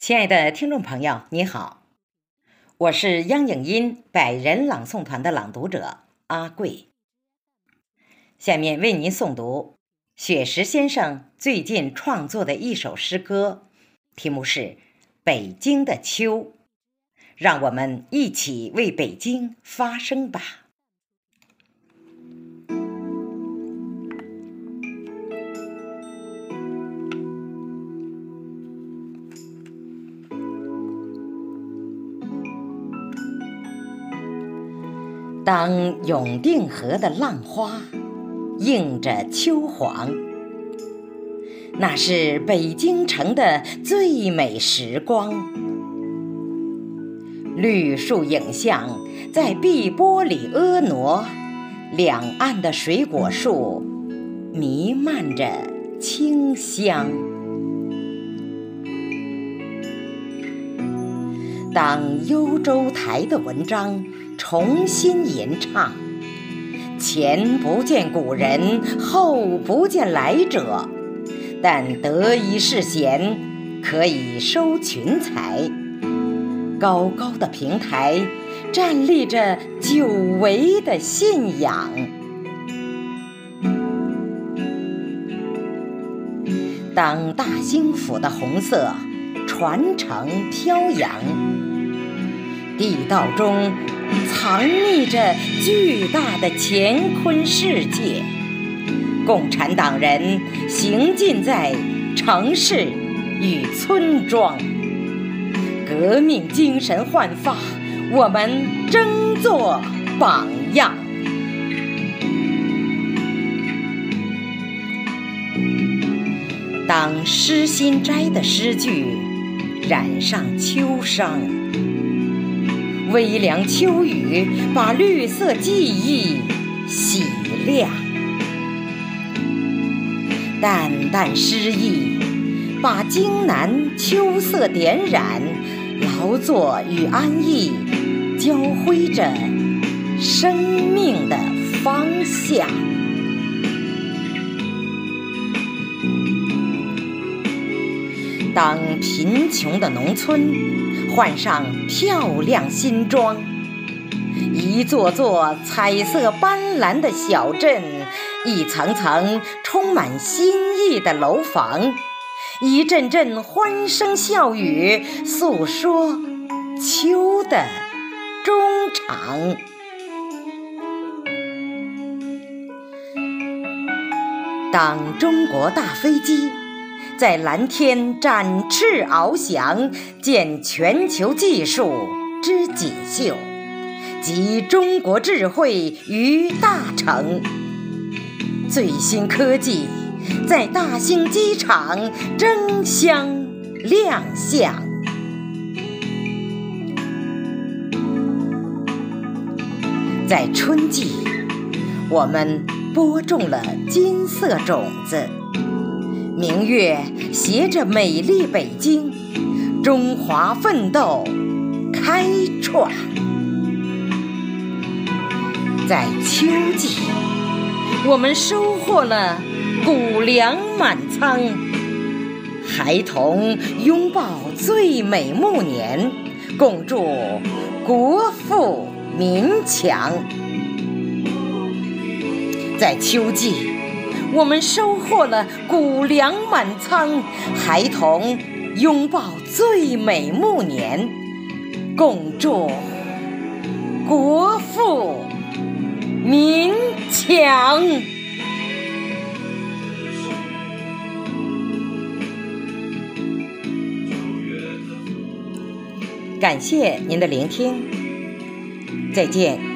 亲爱的听众朋友，你好，我是央影音百人朗诵团的朗读者阿贵。下面为您诵读雪石先生最近创作的一首诗歌，题目是《北京的秋》，让我们一起为北京发声吧。当永定河的浪花映着秋黄，那是北京城的最美时光。绿树影像在碧波里婀娜，两岸的水果树弥漫着清香。当幽州台的文章。重新吟唱，前不见古人，后不见来者，但得一世贤，可以收群才。高高的平台，站立着久违的信仰。当大兴府的红色传承飘扬，地道中。藏匿着巨大的乾坤世界，共产党人行进在城市与村庄，革命精神焕发，我们争做榜样。当诗心斋的诗句染上秋伤。微凉秋雨，把绿色记忆洗亮；淡淡诗意，把京南秋色点染。劳作与安逸，交辉着生命的方向。当贫穷的农村。换上漂亮新装，一座座彩色斑斓的小镇，一层层充满新意的楼房，一阵阵欢声笑语，诉说秋的衷肠。当中国大飞机。在蓝天展翅翱翔，见全球技术之锦绣，集中国智慧于大成。最新科技在大兴机场争相亮相。在春季，我们播种了金色种子。明月携着美丽北京，中华奋斗开创。在秋季，我们收获了谷粮满仓，孩童拥抱最美暮年，共祝国富民强。在秋季。我们收获了谷粮满仓，孩童拥抱最美暮年，共祝国富民强。感谢您的聆听，再见。